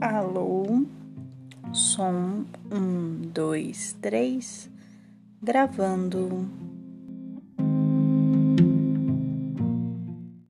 Alô, som um, dois, três, gravando.